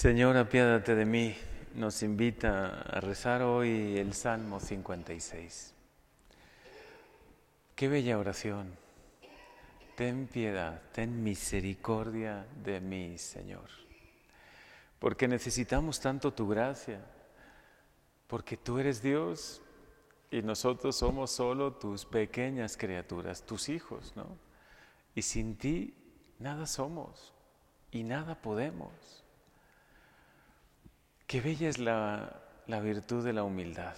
Señor, apiádate de mí, nos invita a rezar hoy el Salmo 56. Qué bella oración. Ten piedad, ten misericordia de mí, Señor. Porque necesitamos tanto tu gracia, porque tú eres Dios y nosotros somos solo tus pequeñas criaturas, tus hijos, ¿no? Y sin ti nada somos y nada podemos. Qué bella es la, virtud de la humildad.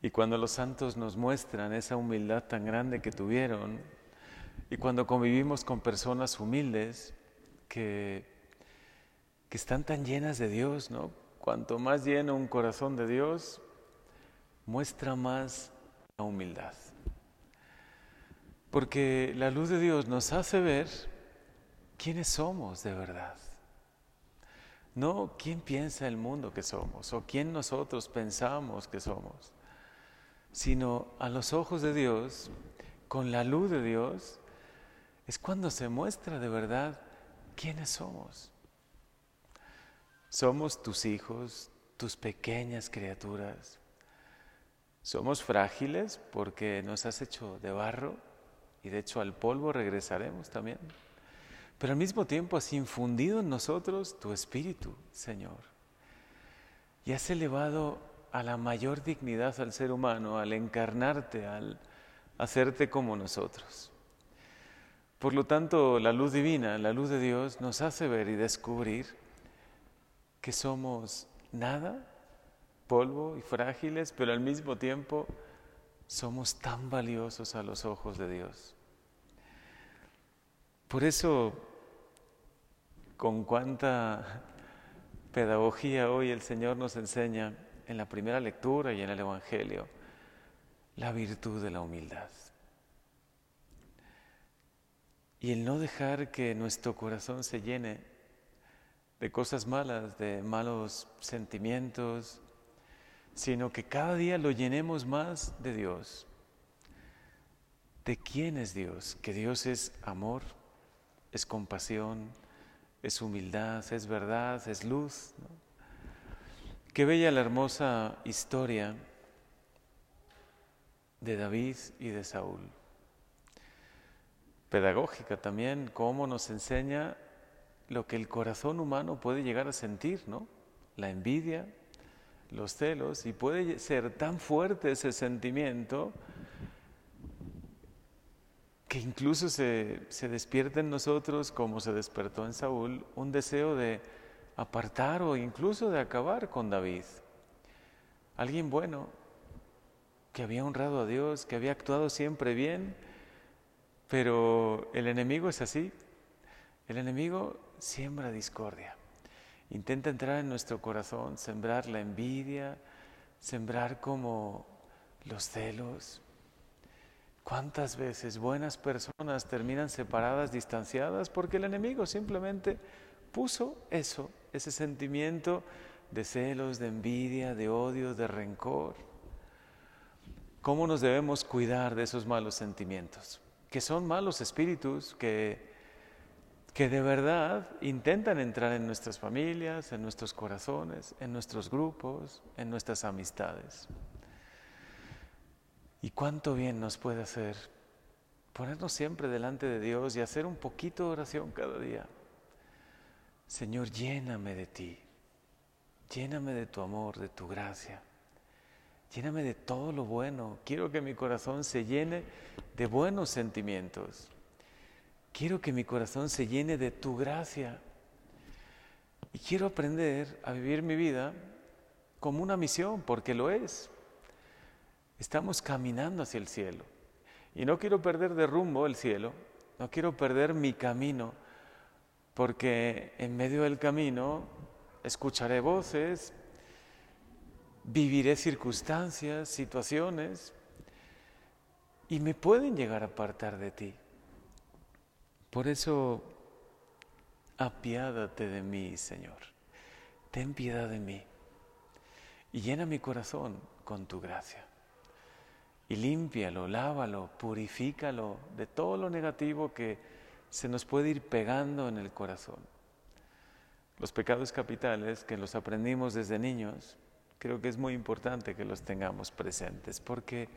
Y cuando los santos nos muestran esa humildad tan grande que tuvieron, y cuando convivimos con personas humildes que, que están tan llenas de Dios, ¿no? Cuanto más lleno un corazón de Dios, muestra más la humildad. Porque la luz de Dios nos hace ver quiénes somos de verdad. No quién piensa el mundo que somos o quién nosotros pensamos que somos, sino a los ojos de Dios, con la luz de Dios, es cuando se muestra de verdad quiénes somos. Somos tus hijos, tus pequeñas criaturas. Somos frágiles porque nos has hecho de barro y de hecho al polvo regresaremos también. Pero al mismo tiempo has infundido en nosotros tu espíritu, Señor. Y has elevado a la mayor dignidad al ser humano, al encarnarte, al hacerte como nosotros. Por lo tanto, la luz divina, la luz de Dios, nos hace ver y descubrir que somos nada, polvo y frágiles, pero al mismo tiempo somos tan valiosos a los ojos de Dios. Por eso con cuánta pedagogía hoy el Señor nos enseña en la primera lectura y en el Evangelio la virtud de la humildad. Y el no dejar que nuestro corazón se llene de cosas malas, de malos sentimientos, sino que cada día lo llenemos más de Dios. ¿De quién es Dios? Que Dios es amor, es compasión, es humildad, es verdad, es luz. Qué bella la hermosa historia de David y de Saúl. Pedagógica también, cómo nos enseña lo que el corazón humano puede llegar a sentir, ¿no? La envidia, los celos, y puede ser tan fuerte ese sentimiento que incluso se, se despierta en nosotros, como se despertó en Saúl, un deseo de apartar o incluso de acabar con David. Alguien bueno, que había honrado a Dios, que había actuado siempre bien, pero el enemigo es así. El enemigo siembra discordia. Intenta entrar en nuestro corazón, sembrar la envidia, sembrar como los celos, ¿Cuántas veces buenas personas terminan separadas, distanciadas? Porque el enemigo simplemente puso eso, ese sentimiento de celos, de envidia, de odio, de rencor. ¿Cómo nos debemos cuidar de esos malos sentimientos? Que son malos espíritus que, que de verdad intentan entrar en nuestras familias, en nuestros corazones, en nuestros grupos, en nuestras amistades. Y cuánto bien nos puede hacer ponernos siempre delante de Dios y hacer un poquito de oración cada día. Señor, lléname de ti, lléname de tu amor, de tu gracia, lléname de todo lo bueno. Quiero que mi corazón se llene de buenos sentimientos. Quiero que mi corazón se llene de tu gracia. Y quiero aprender a vivir mi vida como una misión, porque lo es. Estamos caminando hacia el cielo. Y no quiero perder de rumbo el cielo, no quiero perder mi camino, porque en medio del camino escucharé voces, viviré circunstancias, situaciones, y me pueden llegar a apartar de ti. Por eso, apiádate de mí, Señor. Ten piedad de mí y llena mi corazón con tu gracia y límpialo, lávalo, purifícalo de todo lo negativo que se nos puede ir pegando en el corazón. los pecados capitales que los aprendimos desde niños, creo que es muy importante que los tengamos presentes, porque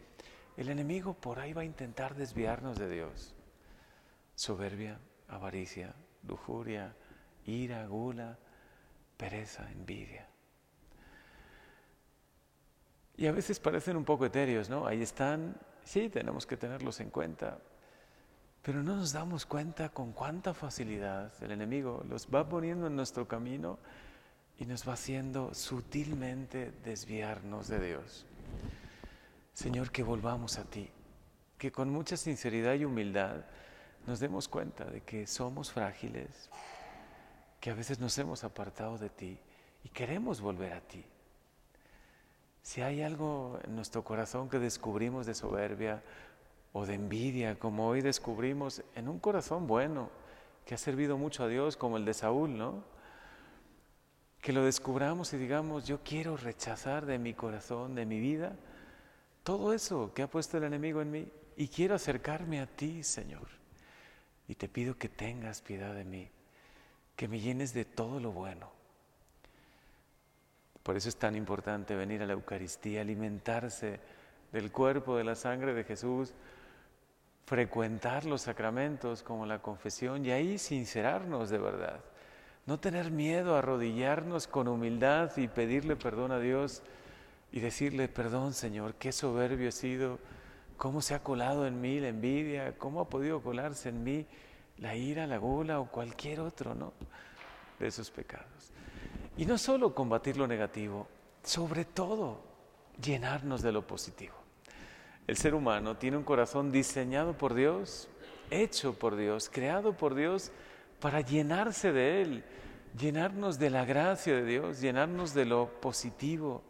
el enemigo por ahí va a intentar desviarnos de Dios. Soberbia, avaricia, lujuria, ira, gula, pereza, envidia. Y a veces parecen un poco etéreos, ¿no? Ahí están, sí, tenemos que tenerlos en cuenta, pero no nos damos cuenta con cuánta facilidad el enemigo los va poniendo en nuestro camino y nos va haciendo sutilmente desviarnos de Dios. Señor, que volvamos a ti, que con mucha sinceridad y humildad nos demos cuenta de que somos frágiles, que a veces nos hemos apartado de ti y queremos volver a ti. Si hay algo en nuestro corazón que descubrimos de soberbia o de envidia, como hoy descubrimos en un corazón bueno, que ha servido mucho a Dios, como el de Saúl, ¿no? Que lo descubramos y digamos, yo quiero rechazar de mi corazón, de mi vida, todo eso que ha puesto el enemigo en mí y quiero acercarme a ti, Señor. Y te pido que tengas piedad de mí, que me llenes de todo lo bueno por eso es tan importante venir a la Eucaristía, alimentarse del cuerpo, de la sangre de Jesús, frecuentar los sacramentos como la confesión y ahí sincerarnos de verdad. No tener miedo arrodillarnos con humildad y pedirle perdón a Dios y decirle, perdón Señor, qué soberbio he sido, cómo se ha colado en mí la envidia, cómo ha podido colarse en mí la ira, la gula o cualquier otro, ¿no? De esos pecados. Y no solo combatir lo negativo, sobre todo llenarnos de lo positivo. El ser humano tiene un corazón diseñado por Dios, hecho por Dios, creado por Dios para llenarse de Él, llenarnos de la gracia de Dios, llenarnos de lo positivo,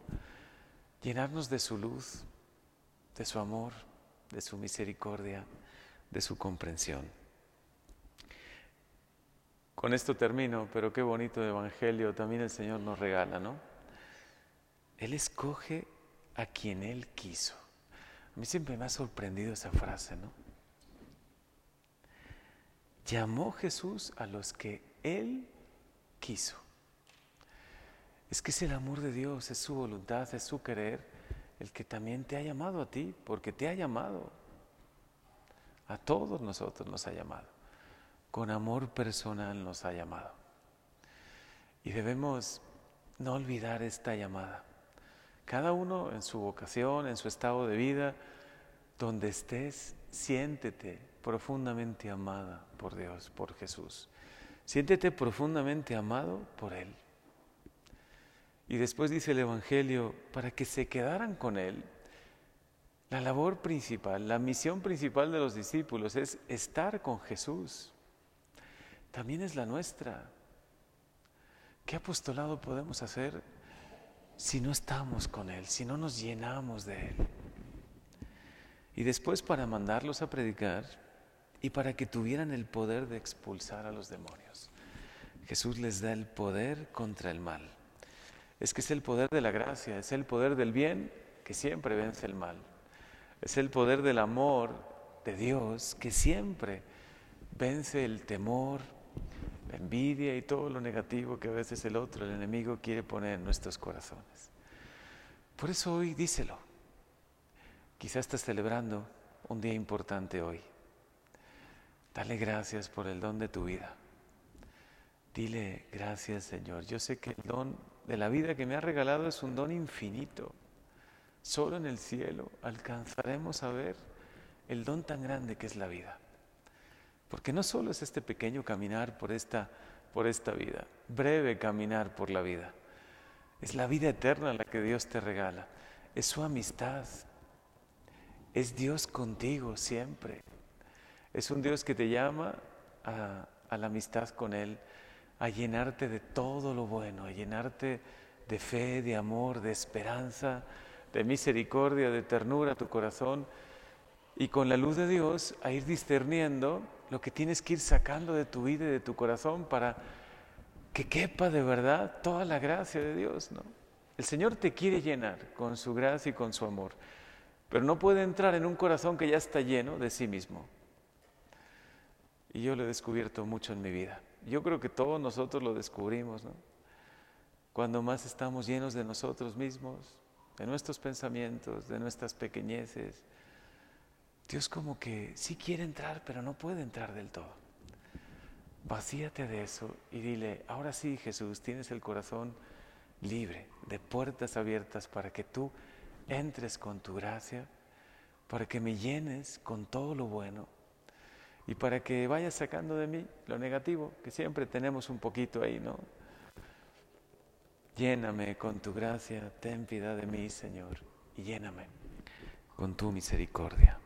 llenarnos de su luz, de su amor, de su misericordia, de su comprensión. Con esto termino, pero qué bonito evangelio también el Señor nos regala, ¿no? Él escoge a quien Él quiso. A mí siempre me ha sorprendido esa frase, ¿no? Llamó Jesús a los que Él quiso. Es que es el amor de Dios, es su voluntad, es su querer, el que también te ha llamado a ti, porque te ha llamado. A todos nosotros nos ha llamado con amor personal nos ha llamado. Y debemos no olvidar esta llamada. Cada uno en su vocación, en su estado de vida, donde estés, siéntete profundamente amada por Dios, por Jesús. Siéntete profundamente amado por Él. Y después dice el Evangelio, para que se quedaran con Él, la labor principal, la misión principal de los discípulos es estar con Jesús también es la nuestra. ¿Qué apostolado podemos hacer si no estamos con Él, si no nos llenamos de Él? Y después para mandarlos a predicar y para que tuvieran el poder de expulsar a los demonios. Jesús les da el poder contra el mal. Es que es el poder de la gracia, es el poder del bien que siempre vence el mal. Es el poder del amor de Dios que siempre vence el temor, envidia y todo lo negativo que a veces el otro, el enemigo, quiere poner en nuestros corazones. Por eso hoy díselo. Quizás estás celebrando un día importante hoy. Dale gracias por el don de tu vida. Dile gracias Señor. Yo sé que el don de la vida que me ha regalado es un don infinito. Solo en el cielo alcanzaremos a ver el don tan grande que es la vida. Porque no solo es este pequeño caminar por esta, por esta vida, breve caminar por la vida. Es la vida eterna la que Dios te regala. Es su amistad. Es Dios contigo siempre. Es un Dios que te llama a, a la amistad con Él, a llenarte de todo lo bueno, a llenarte de fe, de amor, de esperanza, de misericordia, de ternura a tu corazón y con la luz de Dios a ir discerniendo lo que tienes que ir sacando de tu vida y de tu corazón para que quepa de verdad toda la gracia de Dios, ¿no? El Señor te quiere llenar con su gracia y con su amor, pero no puede entrar en un corazón que ya está lleno de sí mismo. Y yo lo he descubierto mucho en mi vida. yo creo que todos nosotros lo descubrimos, ¿no? Cuando más estamos llenos de nosotros mismos, de nuestros pensamientos, de nuestras pequeñeces, Dios como que sí quiere entrar, pero no puede entrar del todo. Vacíate de eso y dile, ahora sí Jesús, tienes el corazón libre, de puertas abiertas para que tú entres con tu gracia, para que me llenes con todo lo bueno y para que vayas sacando de mí lo negativo, que siempre tenemos un poquito ahí, ¿no? Lléname con tu gracia, ten piedad de mí, Señor, y lléname con tu misericordia.